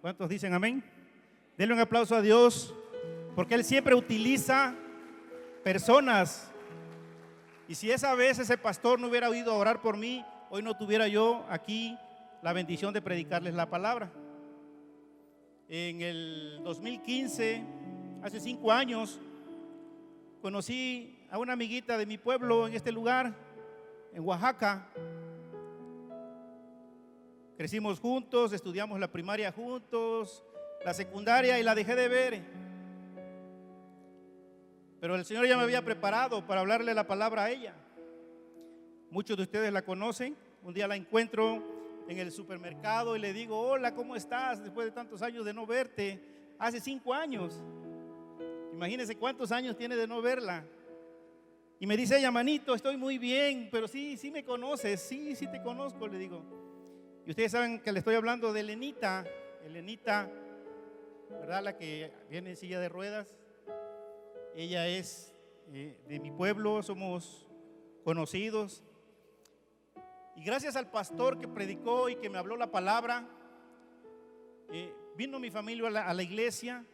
¿Cuántos dicen amén? Denle un aplauso a Dios porque Él siempre utiliza personas. Y si esa vez ese pastor no hubiera oído orar por mí, hoy no tuviera yo aquí la bendición de predicarles la palabra. En el 2015, hace cinco años, conocí a una amiguita de mi pueblo en este lugar, en Oaxaca. Crecimos juntos, estudiamos la primaria juntos, la secundaria y la dejé de ver. Pero el Señor ya me había preparado para hablarle la palabra a ella. Muchos de ustedes la conocen. Un día la encuentro en el supermercado y le digo, hola, ¿cómo estás? Después de tantos años de no verte, hace cinco años. Imagínense cuántos años tiene de no verla. Y me dice ella, manito, estoy muy bien, pero sí, sí me conoces, sí, sí te conozco, le digo. Y ustedes saben que le estoy hablando de Elenita, Elenita, ¿verdad? La que viene en silla de ruedas. Ella es eh, de mi pueblo, somos conocidos. Y gracias al pastor que predicó y que me habló la palabra, eh, vino mi familia a la, iglesia.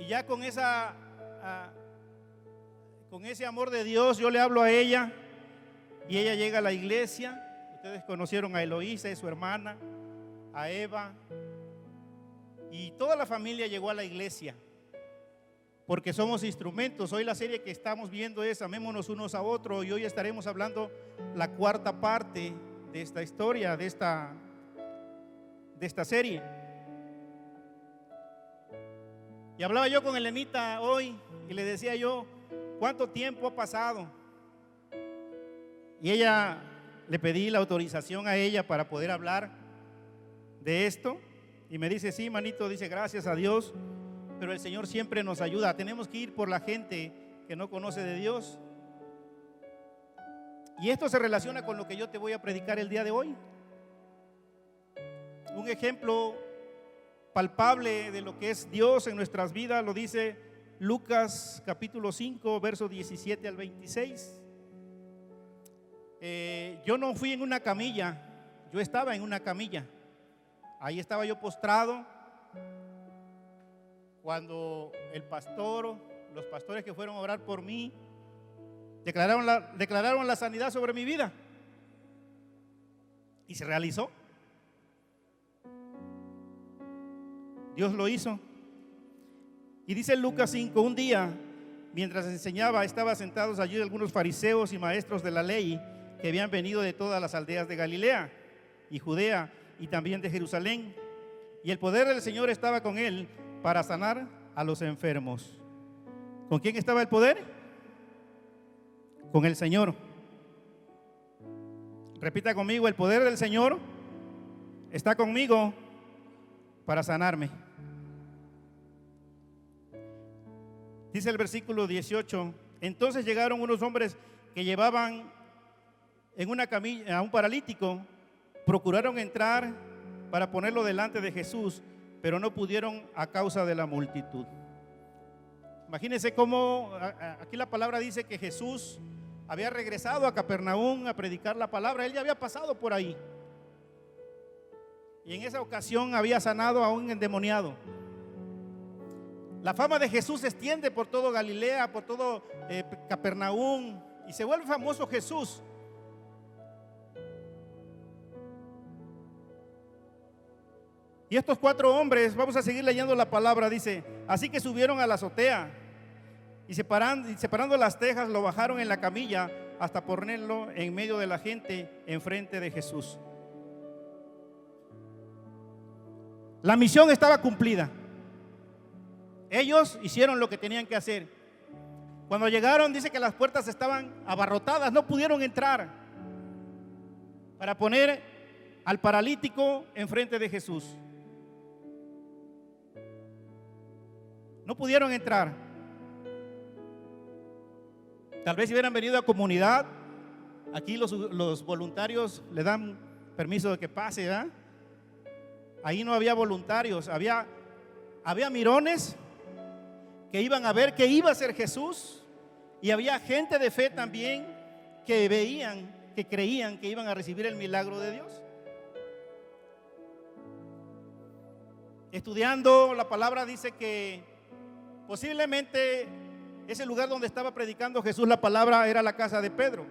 Y ya con esa, con ese amor de Dios, yo le hablo a ella y ella llega a la iglesia. Ustedes conocieron a Eloísa y su hermana, a Eva, y toda la familia llegó a la iglesia porque somos instrumentos. Hoy la serie que estamos viendo es Amémonos unos a otros y hoy estaremos hablando la cuarta parte de esta historia, de esta, de esta serie. Y hablaba yo con Elenita hoy y le decía yo, ¿cuánto tiempo ha pasado? Y ella, le pedí la autorización a ella para poder hablar de esto. Y me dice, sí, manito, dice, gracias a Dios, pero el Señor siempre nos ayuda. Tenemos que ir por la gente que no conoce de Dios. Y esto se relaciona con lo que yo te voy a predicar el día de hoy. Un ejemplo palpable de lo que es Dios en nuestras vidas lo dice Lucas capítulo 5, verso 17 al 26. Eh, yo no fui en una camilla, yo estaba en una camilla. Ahí estaba yo postrado cuando el pastor, los pastores que fueron a orar por mí, declararon la, declararon la sanidad sobre mi vida. Y se realizó. Dios lo hizo. Y dice Lucas 5, un día, mientras enseñaba, estaban sentados allí algunos fariseos y maestros de la ley que habían venido de todas las aldeas de Galilea y Judea y también de Jerusalén. Y el poder del Señor estaba con él para sanar a los enfermos. ¿Con quién estaba el poder? Con el Señor. Repita conmigo, el poder del Señor está conmigo para sanarme. Dice el versículo 18, entonces llegaron unos hombres que llevaban en una camilla a un paralítico procuraron entrar para ponerlo delante de Jesús, pero no pudieron a causa de la multitud. Imagínense cómo aquí la palabra dice que Jesús había regresado a Capernaum a predicar la palabra. Él ya había pasado por ahí. Y en esa ocasión había sanado a un endemoniado. La fama de Jesús se extiende por todo Galilea, por todo eh, Capernaum, y se vuelve famoso Jesús. Y estos cuatro hombres, vamos a seguir leyendo la palabra, dice, así que subieron a la azotea y separando, y separando las tejas lo bajaron en la camilla hasta ponerlo en medio de la gente enfrente de Jesús. La misión estaba cumplida. Ellos hicieron lo que tenían que hacer. Cuando llegaron, dice que las puertas estaban abarrotadas, no pudieron entrar para poner al paralítico enfrente de Jesús. No pudieron entrar. Tal vez si hubieran venido a comunidad, aquí los, voluntarios le dan permiso de que pase. Ahí no había voluntarios, había, había mirones que iban a ver qué iba a ser Jesús y había gente de fe también que veían, que creían que iban a recibir el milagro de Dios. Estudiando la palabra dice que posiblemente ese lugar donde estaba predicando Jesús la palabra era la casa de Pedro.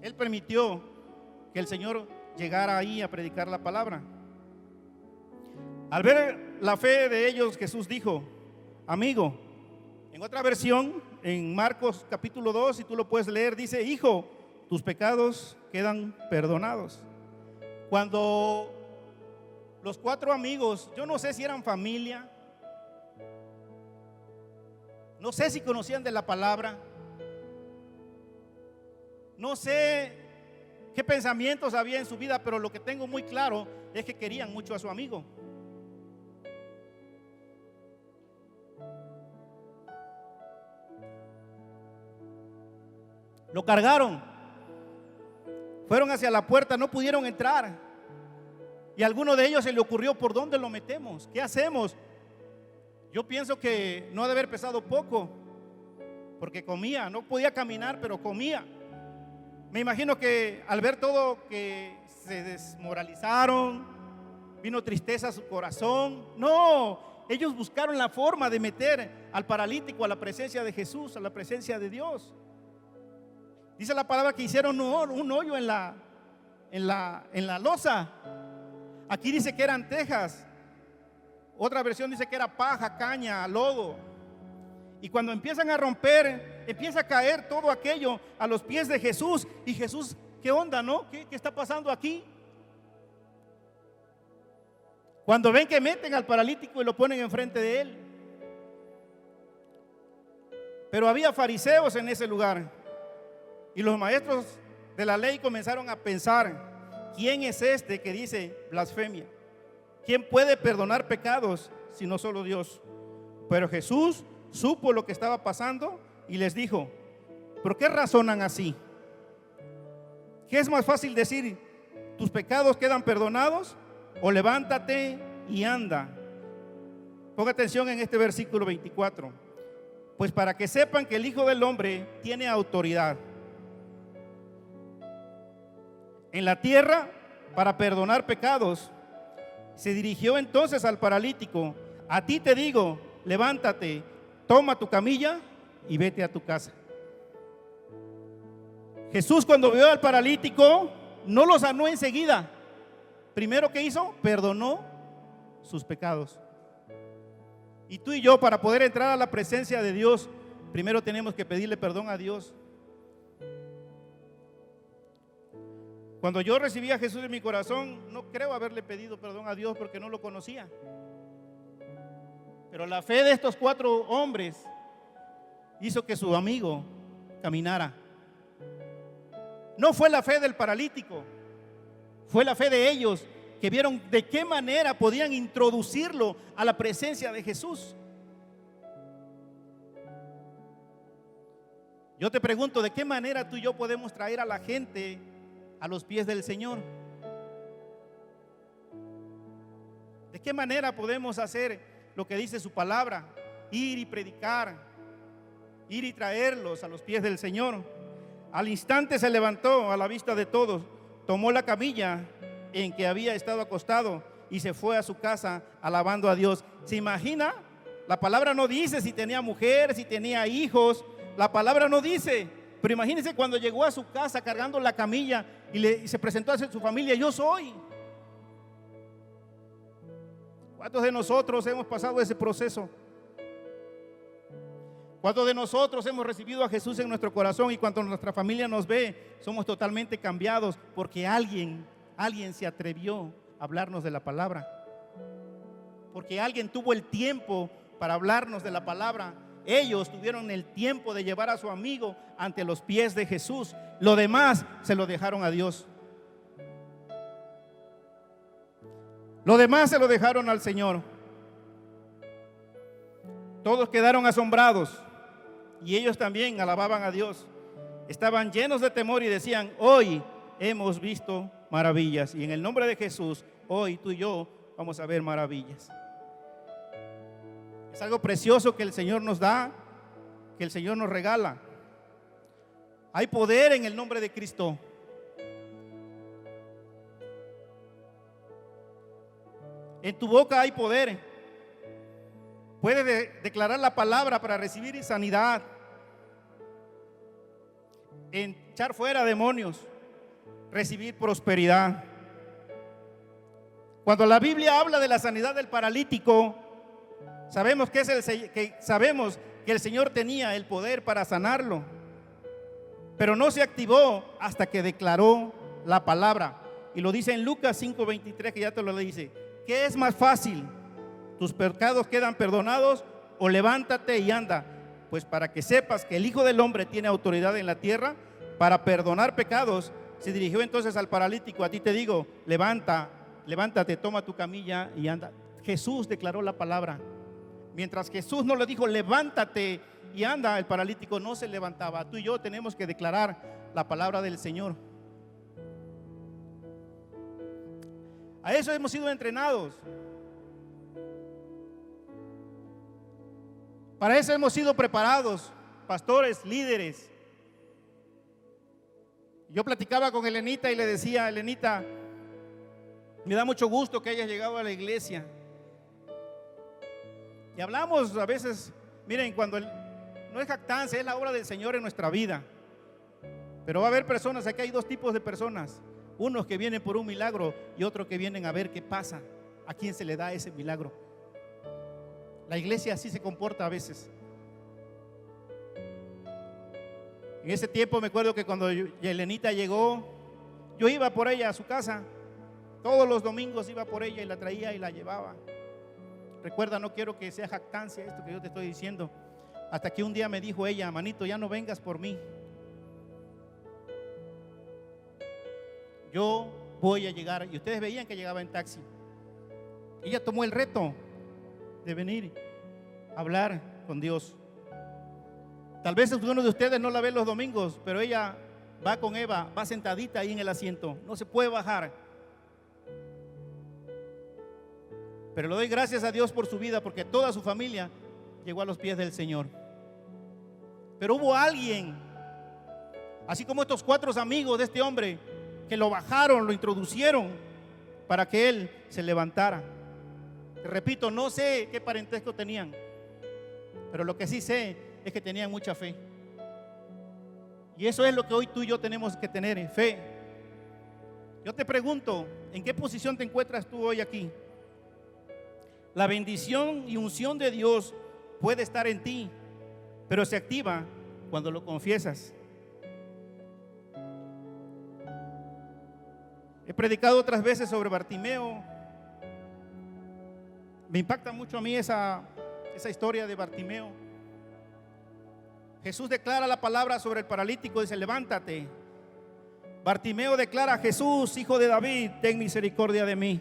Él permitió que el Señor llegara ahí a predicar la palabra. Al ver la fe de ellos, Jesús dijo, amigo, en otra versión, en Marcos capítulo 2, si tú lo puedes leer, dice, hijo, tus pecados quedan perdonados. Cuando los cuatro amigos, yo no sé si eran familia, no sé si conocían de la palabra, no sé qué pensamientos había en su vida, pero lo que tengo muy claro es que querían mucho a su amigo. Lo cargaron. Fueron hacia la puerta, no pudieron entrar. Y a alguno de ellos se le ocurrió, ¿por dónde lo metemos? ¿Qué hacemos? Yo pienso que no ha de haber pesado poco, porque comía, no podía caminar, pero comía. Me imagino que al ver todo que se desmoralizaron, vino tristeza a su corazón. No, ellos buscaron la forma de meter al paralítico a la presencia de Jesús, a la presencia de Dios. Dice la palabra que hicieron un hoyo en la, en la, en la losa. Aquí dice que eran tejas. Otra versión dice que era paja, caña, lodo. Y cuando empiezan a romper, empieza a caer todo aquello a los pies de Jesús. Y Jesús, ¿qué onda, no? ¿Qué, qué está pasando aquí? Cuando ven que meten al paralítico y lo ponen enfrente de él. Pero había fariseos en ese lugar. Y los maestros de la ley comenzaron a pensar, ¿quién es este que dice blasfemia? ¿Quién puede perdonar pecados si no solo Dios? Pero Jesús supo lo que estaba pasando y les dijo, ¿por qué razonan así? ¿Qué es más fácil decir, tus pecados quedan perdonados o levántate y anda? Ponga atención en este versículo 24. Pues para que sepan que el Hijo del Hombre tiene autoridad en la tierra para perdonar pecados. Se dirigió entonces al paralítico, a ti te digo, levántate, toma tu camilla y vete a tu casa. Jesús cuando vio al paralítico no lo sanó enseguida. Primero que hizo, perdonó sus pecados. Y tú y yo para poder entrar a la presencia de Dios, primero tenemos que pedirle perdón a Dios. Cuando yo recibí a Jesús en mi corazón, no creo haberle pedido perdón a Dios porque no lo conocía. Pero la fe de estos cuatro hombres hizo que su amigo caminara. No fue la fe del paralítico, fue la fe de ellos que vieron de qué manera podían introducirlo a la presencia de Jesús. Yo te pregunto, ¿de qué manera tú y yo podemos traer a la gente a los pies del Señor. ¿De qué manera podemos hacer lo que dice su palabra? Ir y predicar, ir y traerlos a los pies del Señor. Al instante se levantó a la vista de todos, tomó la camilla en que había estado acostado y se fue a su casa alabando a Dios. ¿Se imagina? La palabra no dice si tenía mujer, si tenía hijos. La palabra no dice. Pero imagínense cuando llegó a su casa cargando la camilla y, le, se presentó a su familia, yo soy. ¿Cuántos de nosotros hemos pasado ese proceso? ¿Cuántos de nosotros hemos recibido a Jesús en nuestro corazón y cuando nuestra familia nos ve, somos totalmente cambiados porque alguien, alguien se atrevió a hablarnos de la palabra? Porque alguien tuvo el tiempo para hablarnos de la palabra ellos tuvieron el tiempo de llevar a su amigo ante los pies de Jesús. Lo demás se lo dejaron a Dios. Lo demás se lo dejaron al Señor. Todos quedaron asombrados y ellos también alababan a Dios. Estaban llenos de temor y decían, hoy hemos visto maravillas. Y en el nombre de Jesús, hoy tú y yo vamos a ver maravillas. Es algo precioso que el Señor nos da, que el Señor nos regala. Hay poder en el nombre de Cristo. En tu boca hay poder. Puedes declarar la palabra para recibir sanidad. En echar fuera demonios. Recibir prosperidad. Cuando la Biblia habla de la sanidad del paralítico, sabemos que, el Señor tenía el poder para sanarlo, pero no se activó hasta que declaró la palabra. Y lo dice en Lucas 5:23, que ya te lo dice. ¿Qué es más fácil? ¿Tus pecados quedan perdonados o levántate y anda? Pues para que sepas que el Hijo del Hombre tiene autoridad en la tierra para perdonar pecados, se dirigió entonces al paralítico. A ti te digo, levanta, levántate, toma tu camilla y anda. Jesús declaró la palabra. Mientras Jesús no le dijo, levántate y anda, el paralítico no se levantaba. Tú y yo tenemos que declarar la palabra del Señor. A eso hemos sido entrenados. Para eso hemos sido preparados, pastores, líderes. Yo platicaba con Elenita y le decía, Elenita, me da mucho gusto que hayas llegado a la iglesia. Y hablamos a veces, miren, cuando no es jactancia, es la obra del Señor en nuestra vida. Pero va a haber personas, aquí hay dos tipos de personas. Unos que vienen por un milagro y otros que vienen a ver qué pasa, a quién se le da ese milagro. La iglesia así se comporta a veces. En ese tiempo me acuerdo que cuando Elenita llegó, yo iba por ella a su casa. Todos los domingos iba por ella y la traía y la llevaba. Recuerda, no quiero que sea jactancia esto que yo te estoy diciendo. Hasta que un día me dijo ella, manito, ya no vengas por mí. Yo voy a llegar. Y ustedes veían que llegaba en taxi. Ella tomó el reto de venir a hablar con Dios. Tal vez uno de ustedes no la ve los domingos, pero ella va con Eva, va sentadita ahí en el asiento. No se puede bajar. Pero le doy gracias a Dios por su vida porque toda su familia llegó a los pies del Señor. Pero hubo alguien, así como estos cuatro amigos de este hombre, que lo bajaron, lo introducieron para que él se levantara. repito, no sé qué parentesco tenían, pero lo que sí sé es que tenían mucha fe. Y eso es lo que hoy tú y yo tenemos que tener, fe. Yo te pregunto, ¿en qué posición te encuentras tú hoy aquí? La bendición y unción de Dios puede estar en ti, pero se activa cuando lo confiesas. He predicado otras veces sobre Bartimeo. Me impacta mucho a mí esa, esa historia de Bartimeo. Jesús declara la palabra sobre el paralítico, dice, levántate. Bartimeo declara, Jesús, hijo de David, ten misericordia de mí.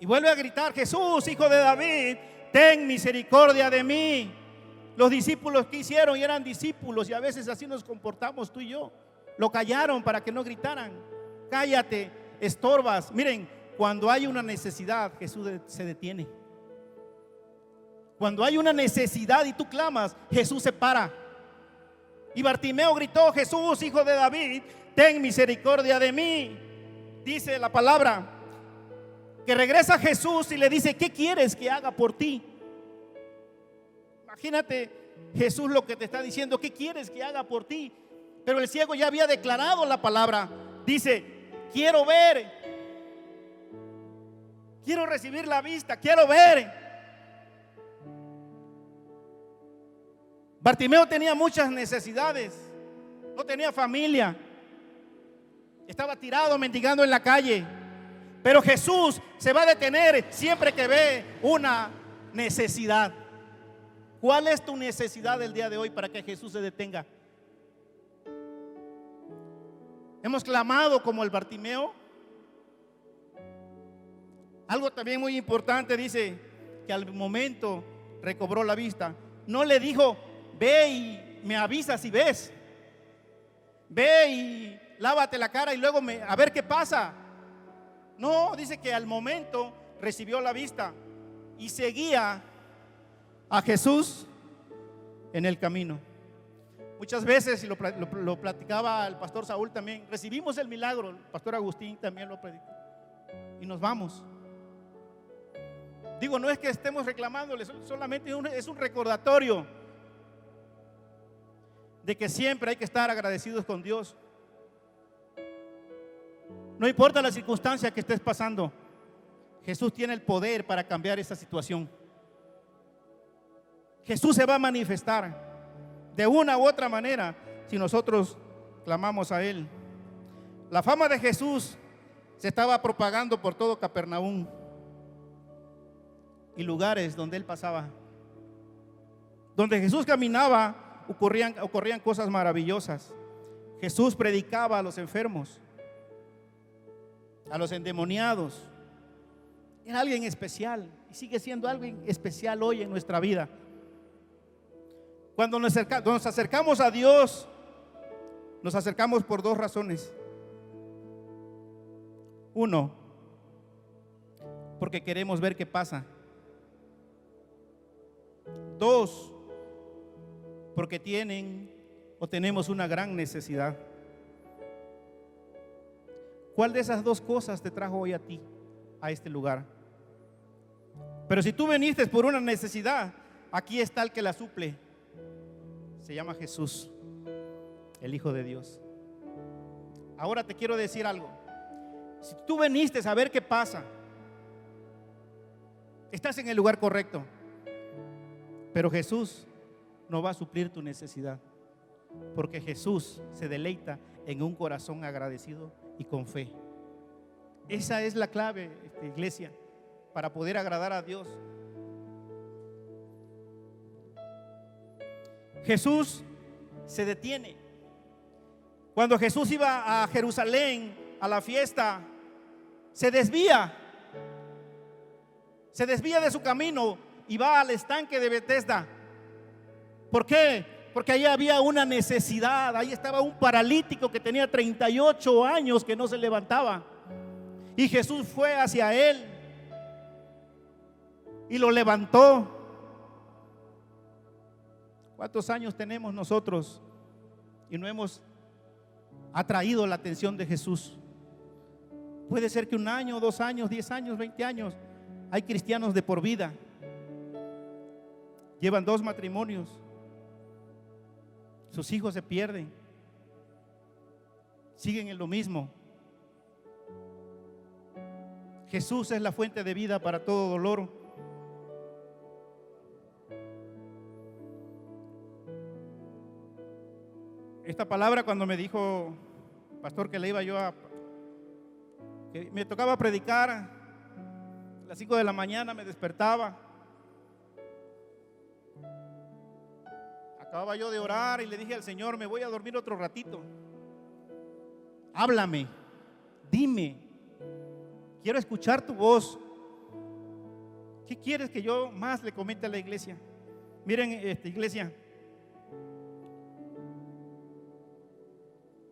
Y vuelve a gritar, Jesús, hijo de David, ten misericordia de mí. Los discípulos que hicieron y eran discípulos y a veces así nos comportamos tú y yo. Lo callaron para que no gritaran. Cállate, estorbas. Miren, cuando hay una necesidad, Jesús se detiene. Cuando hay una necesidad y tú clamas, Jesús se para. Y Bartimeo gritó, Jesús, hijo de David, ten misericordia de mí. Dice la palabra, que regresa Jesús y le dice, ¿qué quieres que haga por ti? Imagínate Jesús lo que te está diciendo, ¿qué quieres que haga por ti? Pero el ciego ya había declarado la palabra. Dice, quiero ver, quiero recibir la vista, quiero ver. Bartimeo tenía muchas necesidades, no tenía familia, estaba tirado mendigando en la calle. Pero Jesús se va a detener siempre que ve una necesidad. ¿Cuál es tu necesidad el día de hoy para que Jesús se detenga? Hemos clamado como el Bartimeo. Algo también muy importante dice que al momento recobró la vista. No le dijo, ve y me avisas si ves. Ve y lávate la cara y luego a ver qué pasa. No, dice que al momento recibió la vista y seguía a Jesús en el camino. Muchas veces, y lo, platicaba el pastor Saúl también, recibimos el milagro, el pastor Agustín también lo predicó. y nos vamos. Digo, no es que estemos reclamándole, solamente es un recordatorio de que siempre hay que estar agradecidos con Dios. No importa la circunstancia que estés pasando, Jesús tiene el poder para cambiar esa situación. Jesús se va a manifestar de una u otra manera si nosotros clamamos a Él. La fama de Jesús se estaba propagando por todo Capernaum y lugares donde Él pasaba. Donde Jesús caminaba ocurrían, ocurrían cosas maravillosas. Jesús predicaba a los enfermos, a los endemoniados. Era alguien especial y sigue siendo alguien especial hoy en nuestra vida. Cuando nos, acercamos a Dios, nos acercamos por dos razones. Uno, porque queremos ver qué pasa. Dos, porque tienen o tenemos una gran necesidad. ¿Cuál de esas dos cosas te trajo hoy a ti, a este lugar? Pero si tú viniste por una necesidad, aquí está el que la suple. Se llama Jesús, el Hijo de Dios. Ahora te quiero decir algo. Si tú viniste a ver qué pasa, estás en el lugar correcto. Pero Jesús no va a suplir tu necesidad. Porque Jesús se deleita en un corazón agradecido y con fe. Esa es la clave, esta iglesia, para poder agradar a Dios. Jesús se detiene. Cuando Jesús iba a Jerusalén a la fiesta, se desvía. Se desvía de su camino y va al estanque de Bethesda. ¿Por qué? Porque ahí había una necesidad. Ahí estaba un paralítico que tenía 38 años que no se levantaba. Y Jesús fue hacia él y lo levantó. ¿Cuántos años tenemos nosotros y no hemos atraído la atención de Jesús? Puede ser que un año, dos años, diez años, veinte años. Hay cristianos de por vida. Llevan dos matrimonios. Sus hijos se pierden. Siguen en lo mismo. Jesús es la fuente de vida para todo dolor. Esta palabra cuando me dijo, pastor, que le iba yo a... que me tocaba predicar, a las 5 de la mañana me despertaba. Acababa yo de orar y le dije al Señor, me voy a dormir otro ratito. Háblame, dime, quiero escuchar tu voz. ¿Qué quieres que yo más le comente a la iglesia? Miren, esta iglesia,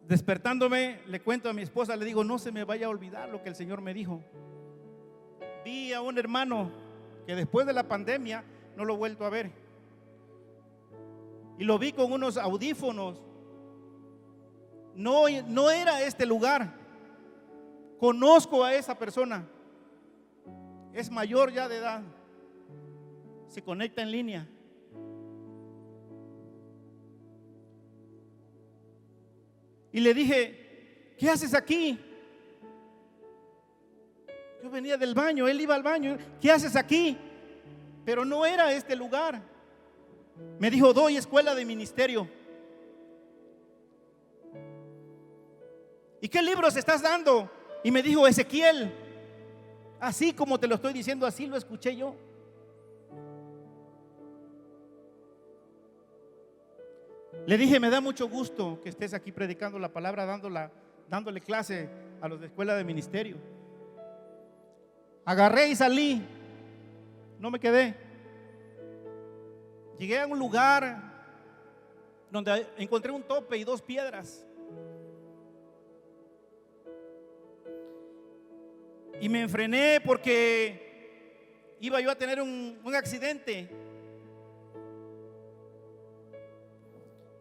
Despertándome, le cuento a mi esposa, le digo, no se me vaya a olvidar lo que el Señor me dijo. Vi a un hermano que después de la pandemia no lo he vuelto a ver. Y lo vi con unos audífonos. No, no era este lugar. Conozco a esa persona. Es mayor ya de edad. Se conecta en línea. Y le dije, ¿qué haces aquí? Yo venía del baño, él iba al baño. ¿Qué haces aquí? Pero no era este lugar. Me dijo, doy escuela de ministerio. ¿Y qué libros estás dando? Y me dijo, Ezequiel, así como te lo estoy diciendo, así lo escuché yo. Le dije, me da mucho gusto que estés aquí predicando la palabra, dándole clase a los de escuela de ministerio. Agarré y salí, no me quedé. Llegué a un lugar donde encontré un tope y dos piedras. Y me enfrené porque iba yo a tener un, un accidente.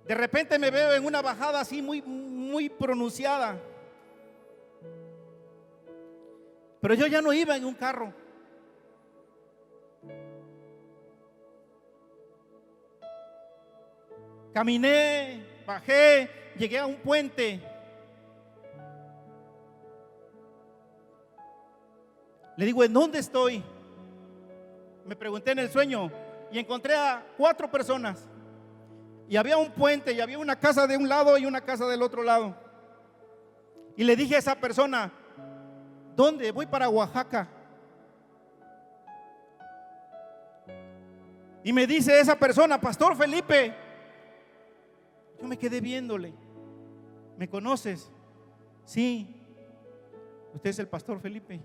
De repente me veo en una bajada así muy, muy pronunciada. Pero yo ya no iba en un carro. Caminé, bajé, llegué a un puente. Le digo, ¿en dónde estoy? Me pregunté en el sueño y encontré a cuatro personas. Y había un puente y había una casa de un lado y una casa del otro lado. Y le dije a esa persona, ¿dónde? Voy para Oaxaca. Y me dice esa persona, Pastor Felipe, yo me quedé viéndole. ¿Me conoces? Sí. Usted es el Pastor Felipe.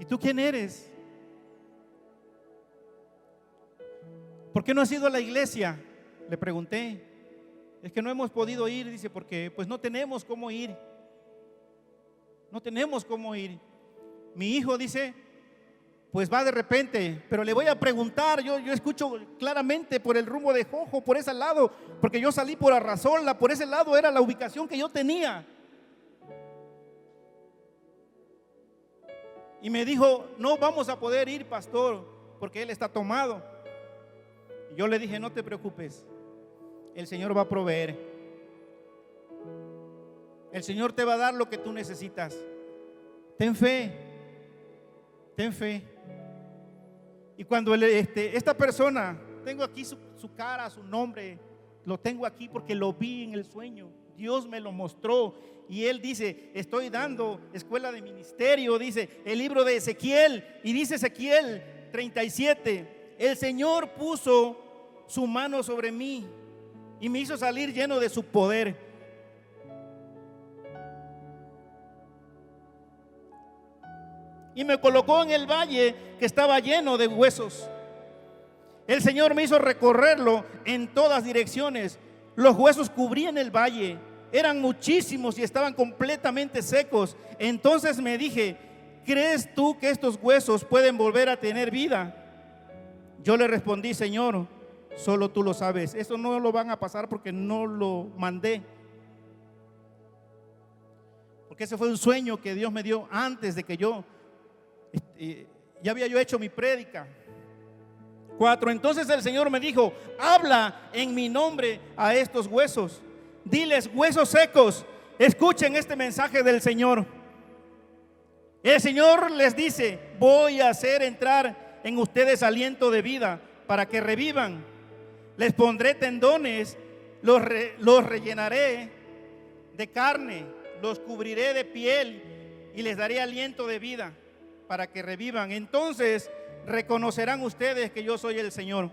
¿Y tú quién eres? ¿Por qué no has ido a la iglesia? Le pregunté. Es que no hemos podido ir, dice, porque pues no tenemos cómo ir. No tenemos cómo ir. Mi hijo dice, pues va de repente, pero le voy a preguntar, yo, yo escucho claramente por el rumbo de Jojo, por ese lado, porque yo salí por Arrazola, por ese lado era la ubicación que yo tenía. Y me dijo, no vamos a poder ir, pastor, porque él está tomado. Yo le dije, no te preocupes, el Señor va a proveer. El Señor te va a dar lo que tú necesitas. Ten fe, ten fe. Y cuando este, esta persona, tengo aquí su, su cara, su nombre, lo tengo aquí porque lo vi en el sueño. Dios me lo mostró. Y él dice, estoy dando escuela de ministerio, dice el libro de Ezequiel. Y dice Ezequiel 37, el Señor puso su mano sobre mí y me hizo salir lleno de su poder. Y me colocó en el valle que estaba lleno de huesos. El Señor me hizo recorrerlo en todas direcciones. Los huesos cubrían el valle, eran muchísimos y estaban completamente secos. Entonces me dije, ¿crees tú que estos huesos pueden volver a tener vida? Yo le respondí, Señor, solo tú lo sabes. Eso no lo van a pasar porque no lo mandé. Porque ese fue un sueño que Dios me dio antes de que yo ya había yo hecho mi prédica. Cuatro, entonces el Señor me dijo, habla en mi nombre a estos huesos. Diles, huesos secos, escuchen este mensaje del Señor. El Señor les dice, voy a hacer entrar en ustedes aliento de vida para que revivan. Les pondré tendones, los, los rellenaré de carne, los cubriré de piel y les daré aliento de vida para que revivan. Entonces reconocerán ustedes que yo soy el Señor.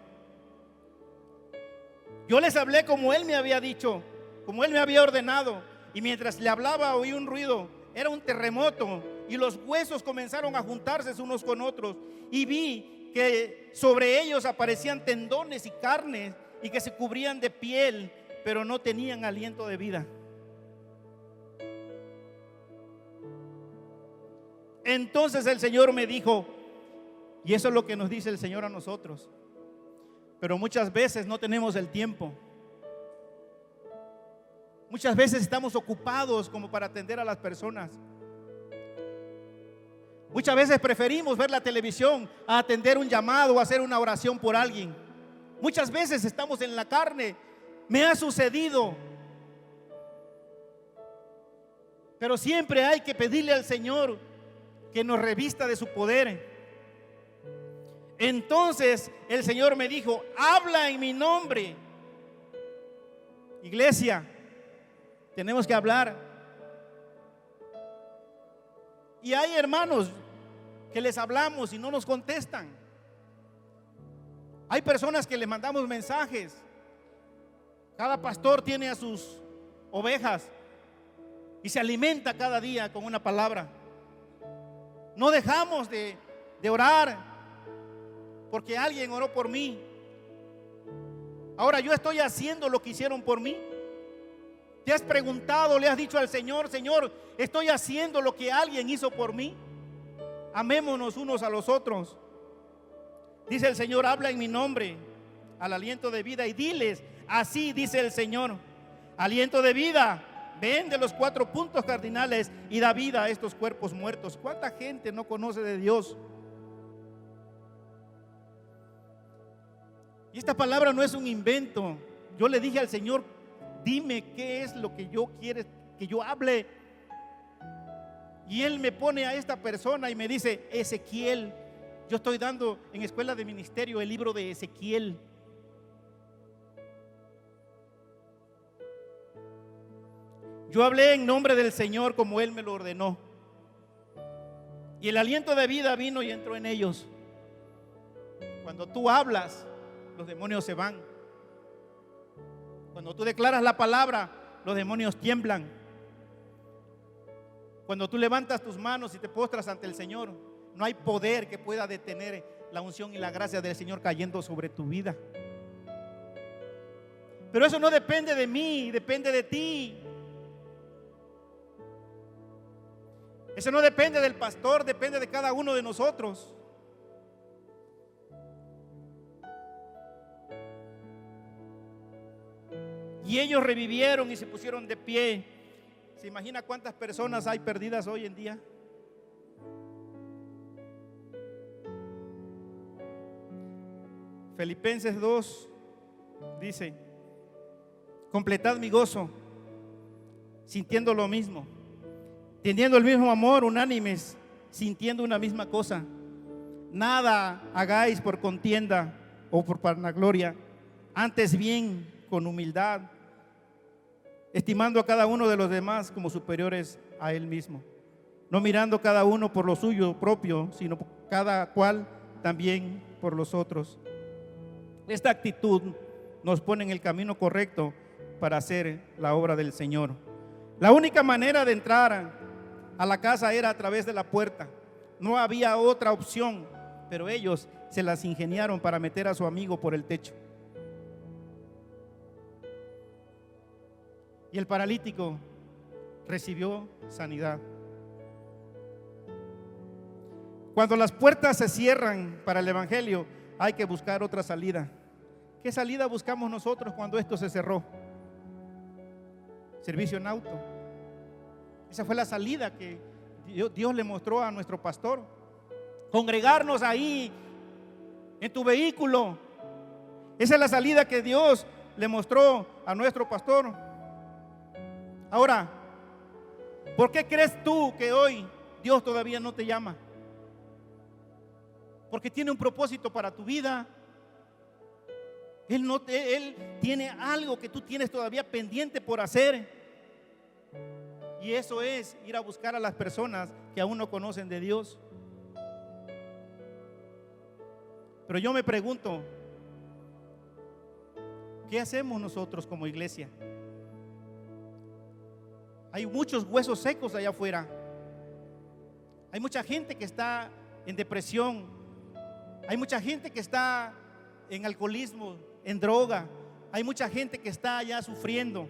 Yo les hablé como Él me había dicho, como Él me había ordenado. Y mientras le hablaba oí un ruido, era un terremoto. Y los huesos comenzaron a juntarse unos con otros. Y vi que sobre ellos aparecían tendones y carnes y que se cubrían de piel, pero no tenían aliento de vida. Entonces el Señor me dijo, y eso es lo que nos dice el Señor a nosotros, pero muchas veces no tenemos el tiempo. Muchas veces estamos ocupados como para atender a las personas. Muchas veces preferimos ver la televisión a atender un llamado o hacer una oración por alguien. Muchas veces estamos en la carne. Me ha sucedido. Pero siempre hay que pedirle al Señor que nos revista de su poder. Entonces el Señor me dijo, habla en mi nombre. Iglesia, tenemos que hablar. Y hay hermanos que les hablamos y no nos contestan. Hay personas que le mandamos mensajes. Cada pastor tiene a sus ovejas y se alimenta cada día con una palabra. No dejamos de, orar porque alguien oró por mí. Ahora yo estoy haciendo lo que hicieron por mí. ¿Te has preguntado, le has dicho al Señor, Señor, estoy haciendo lo que alguien hizo por mí? Amémonos unos a los otros. Dice el Señor, habla en mi nombre al aliento de vida y diles, así dice el Señor, aliento de vida, vende los cuatro puntos cardinales y da vida a estos cuerpos muertos. ¿Cuánta gente no conoce de Dios? Y esta palabra no es un invento. Yo le dije al Señor, dime qué es lo que yo quiero que yo hable. Y Él me pone a esta persona y me dice, Ezequiel, yo estoy dando en escuela de ministerio el libro de Ezequiel. Yo hablé en nombre del Señor como Él me lo ordenó. Y el aliento de vida vino y entró en ellos. Cuando tú hablas, los demonios se van. Cuando tú declaras la palabra, los demonios tiemblan. Cuando tú levantas tus manos y te postras ante el Señor, no hay poder que pueda detener la unción y la gracia del Señor cayendo sobre tu vida. Pero eso no depende de mí, depende de ti. Eso no depende del pastor, depende de cada uno de nosotros. Y ellos revivieron y se pusieron de pie. ¿Se imagina cuántas personas hay perdidas hoy en día? Filipenses 2 dice, completad mi gozo, sintiendo lo mismo, teniendo el mismo amor, unánimes, sintiendo una misma cosa. Nada hagáis por contienda o por vanagloria, antes bien con humildad estimando a cada uno de los demás como superiores a él mismo, no mirando cada uno por lo suyo propio, sino cada cual también por los otros. Esta actitud nos pone en el camino correcto para hacer la obra del Señor. La única manera de entrar a la casa era a través de la puerta. No había otra opción, pero ellos se las ingeniaron para meter a su amigo por el techo. y el paralítico recibió sanidad. Cuando las puertas se cierran para el Evangelio, hay que buscar otra salida. ¿Qué salida buscamos nosotros cuando esto se cerró? Servicio en auto. Esa fue la salida que Dios, le mostró a nuestro pastor. Congregarnos ahí, en tu vehículo. Esa es la salida que Dios le mostró a nuestro pastor. Ahora, ¿por qué crees tú que hoy Dios todavía no te llama? Porque tiene un propósito para tu vida. Él, no él tiene algo que tú tienes todavía pendiente por hacer. Y eso es ir a buscar a las personas que aún no conocen de Dios. Pero yo me pregunto, ¿qué hacemos nosotros como iglesia? Hay muchos huesos secos allá afuera. Hay mucha gente que está en depresión. Hay mucha gente que está en alcoholismo, en droga. Hay mucha gente que está allá sufriendo.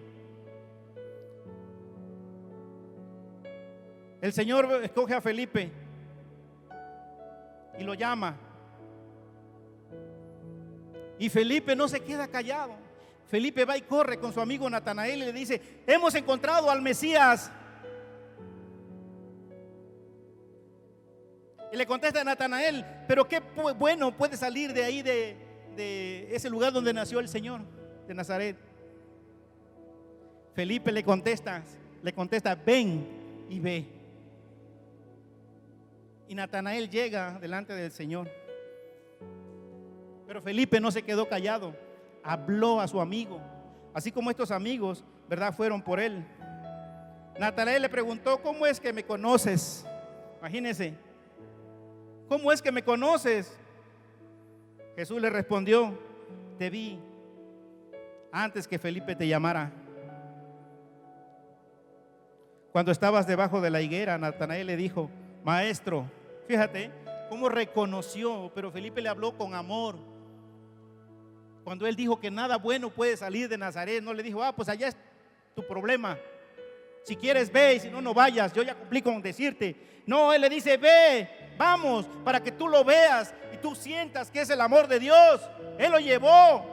El Señor escoge a Felipe y lo llama. Y Felipe no se queda callado. Felipe va y corre con su amigo Natanael y le dice, hemos encontrado al Mesías. Y le contesta a Natanael, pero qué bueno puede salir de ahí, de, de ese lugar donde nació el Señor, de Nazaret. Felipe le contesta, le contesta, ven y ve. Y Natanael llega delante del Señor. Pero Felipe no se quedó callado habló a su amigo, así como estos amigos, ¿verdad? Fueron por él. Natanael le preguntó, ¿cómo es que me conoces? Imagínense, ¿cómo es que me conoces? Jesús le respondió, te vi antes que Felipe te llamara. Cuando estabas debajo de la higuera, Natanael le dijo, maestro, fíjate cómo reconoció, pero Felipe le habló con amor cuando él dijo que nada bueno puede salir de Nazaret, no le dijo, ah, pues allá es tu problema. Si quieres, ve y si no, no vayas. Yo ya cumplí con decirte. No, él le dice, ve, vamos, para que tú lo veas y tú sientas que es el amor de Dios. Él lo llevó.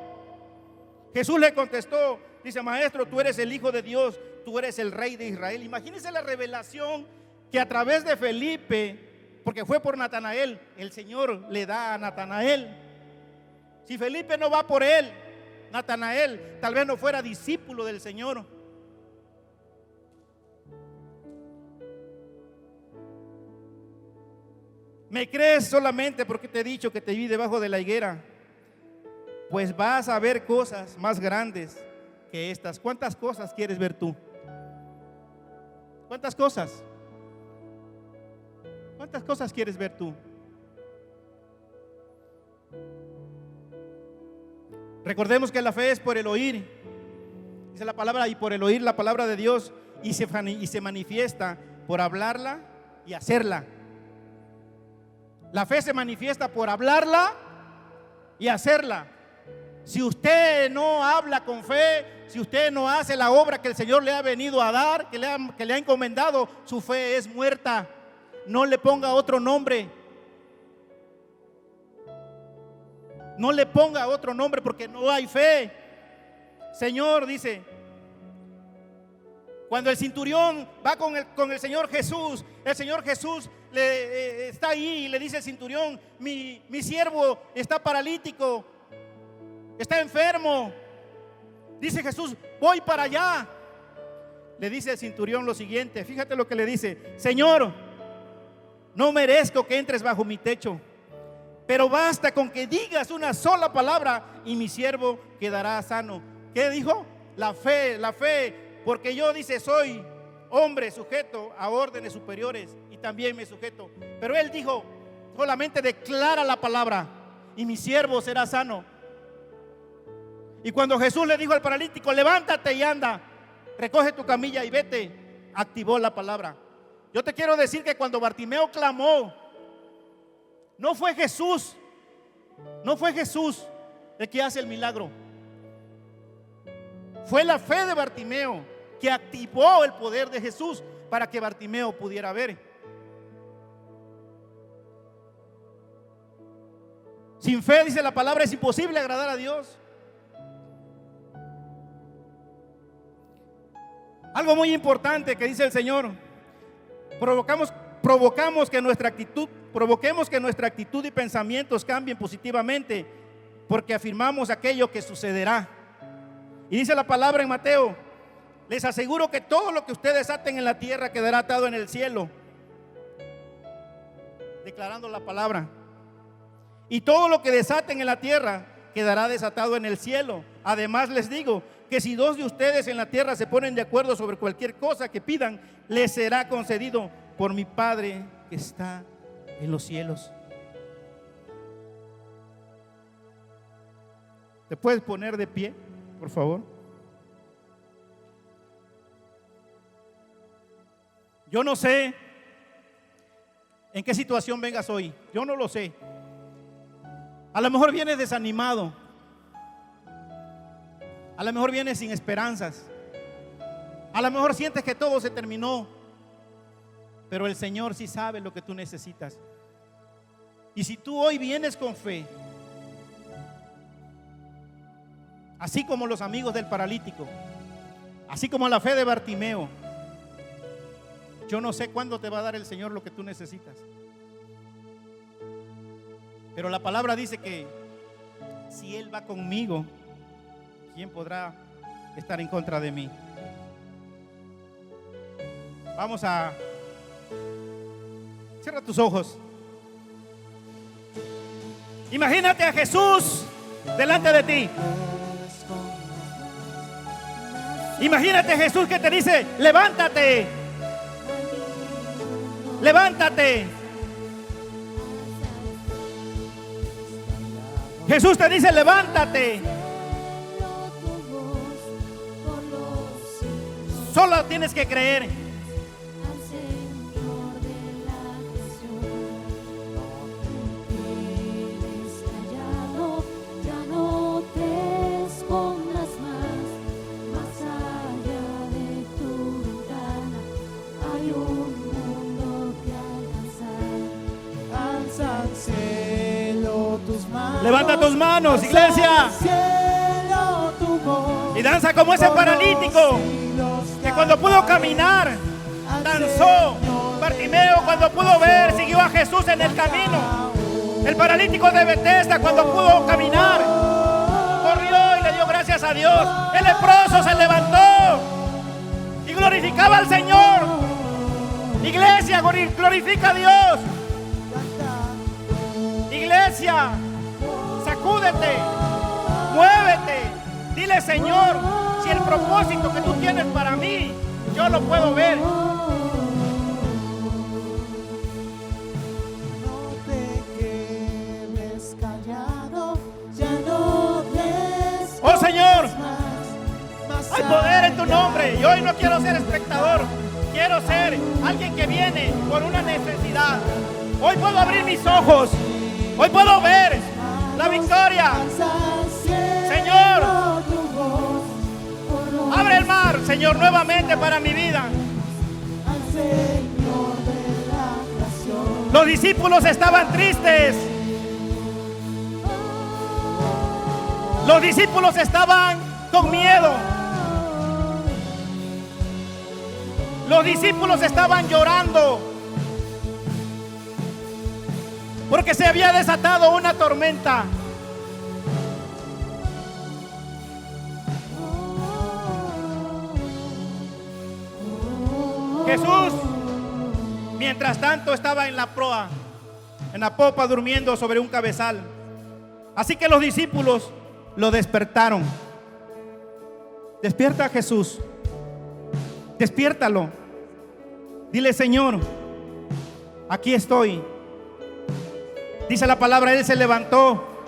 Jesús le contestó, Dice, maestro, tú eres el Hijo de Dios, tú eres el Rey de Israel. Imagínense la revelación que a través de Felipe, porque fue por Natanael, el Señor le da a Natanael. Si Felipe no va por él, Natanael tal vez no fuera discípulo del Señor. ¿Me crees solamente porque te he dicho que te vi debajo de la higuera? Pues vas a ver cosas más grandes que estas. ¿Cuántas cosas quieres ver tú? ¿Cuántas cosas? ¿Cuántas cosas quieres ver tú? Recordemos que la fe es por el oír. Dice la palabra y por el oír la palabra de Dios y se, manifiesta por hablarla y hacerla. La fe se manifiesta por hablarla y hacerla. Si usted no habla con fe, si usted no hace la obra que el Señor le ha venido a dar, que le ha, que le ha encomendado, su fe es muerta. No le ponga otro nombre. No le ponga otro nombre porque no hay fe. Señor dice, cuando el cinturión va con el, con el Señor Jesús, el Señor Jesús le, eh, está ahí y le dice al cinturión, mi, mi siervo está paralítico, está enfermo. Dice Jesús, voy para allá. Le dice el cinturión lo siguiente, fíjate lo que le dice, Señor, no merezco que entres bajo mi techo, pero basta con que digas una sola palabra y mi siervo quedará sano. ¿Qué dijo? La fe, la fe, porque yo dice, soy hombre sujeto a órdenes superiores y también me sujeto. Pero él dijo, solamente declara la palabra y mi siervo será sano. Y cuando Jesús le dijo al paralítico, levántate y anda, recoge tu camilla y vete, activó la palabra. Yo te quiero decir que cuando Bartimeo clamó, no fue Jesús, no fue Jesús el que hace el milagro. Fue la fe de Bartimeo que activó el poder de Jesús para que Bartimeo pudiera ver. Sin fe, dice la palabra, es imposible agradar a Dios. Algo muy importante que dice el Señor. Provocamos, provocamos que nuestra actitud, provoquemos que nuestra actitud y pensamientos cambien positivamente porque afirmamos aquello que sucederá. Y dice la palabra en Mateo, les aseguro que todo lo que ustedes aten en la tierra quedará atado en el cielo. Declarando la palabra. Y todo lo que desaten en la tierra quedará desatado en el cielo. Además les digo que si dos de ustedes en la tierra se ponen de acuerdo sobre cualquier cosa que pidan, les será concedido por mi Padre que está en los cielos. ¿Te puedes poner de pie, por favor? Yo no sé en qué situación vengas hoy. Yo no lo sé. A lo mejor vienes desanimado. A lo mejor vienes sin esperanzas. A lo mejor sientes que todo se terminó. Pero el Señor sí sabe lo que tú necesitas. Y si tú hoy vienes con fe, así como los amigos del paralítico, así como la fe de Bartimeo, yo no sé cuándo te va a dar el Señor lo que tú necesitas. Pero la palabra dice que si Él va conmigo, ¿quién podrá estar en contra de mí? Vamos a... Cierra tus ojos. Imagínate a Jesús delante de ti. Imagínate a Jesús que te dice, levántate. Levántate. Jesús te dice, levántate. Solo tienes que creer. Levanta tus manos, iglesia. Y danza como ese paralítico cuando pudo caminar, danzó. Bartimeo cuando pudo ver, siguió a Jesús en el camino. El paralítico de Bethesda cuando pudo caminar, corrió y le dio gracias a Dios. El leproso se levantó y glorificaba al Señor. Iglesia, glorifica a Dios. Iglesia, sacúdete, muévete. Dile, Señor, el propósito que tú tienes para mí, yo lo puedo ver. Oh Señor, hay poder en tu nombre. Y hoy no quiero ser espectador, quiero ser alguien que viene por una necesidad. Hoy puedo abrir mis ojos, hoy puedo ver la victoria. Señor, el mar, Señor, nuevamente para mi vida. Los discípulos estaban tristes. Los discípulos estaban con miedo. Los discípulos estaban llorando porque se había desatado una tormenta. Jesús, mientras tanto, estaba en la proa, en la popa, durmiendo sobre un cabezal. Así que los discípulos lo despertaron. Despierta Jesús. Despiértalo. Dile, Señor, aquí estoy. Dice la palabra, Él se levantó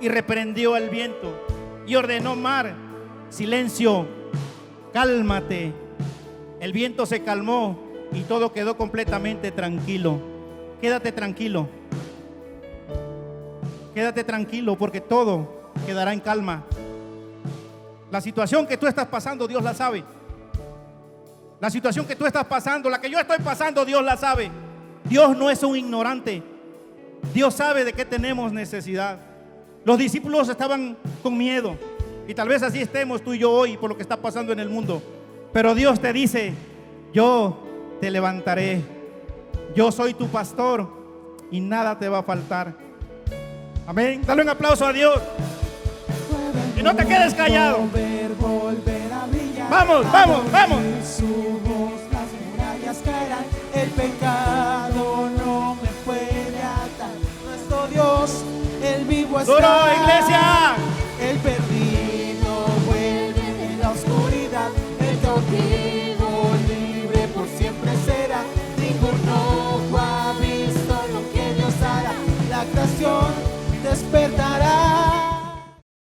y reprendió al viento y ordenó mar, silencio, cálmate. El viento se calmó y todo quedó completamente tranquilo. Quédate tranquilo. Quédate tranquilo porque todo quedará en calma. La situación que tú estás pasando, Dios la sabe. La situación que tú estás pasando, la que yo estoy pasando, Dios la sabe. Dios no es un ignorante. Dios sabe de qué tenemos necesidad. Los discípulos estaban con miedo. Y tal vez así estemos tú y yo hoy por lo que está pasando en el mundo. Pero Dios te dice, yo te levantaré. Yo soy tu pastor y nada te va a faltar. Amén. Dale un aplauso a Dios no te quedes callado. Vamos, vamos, vamos. El pecado no me puede atar. Nuestro Dios, el vivo está. Iglesia.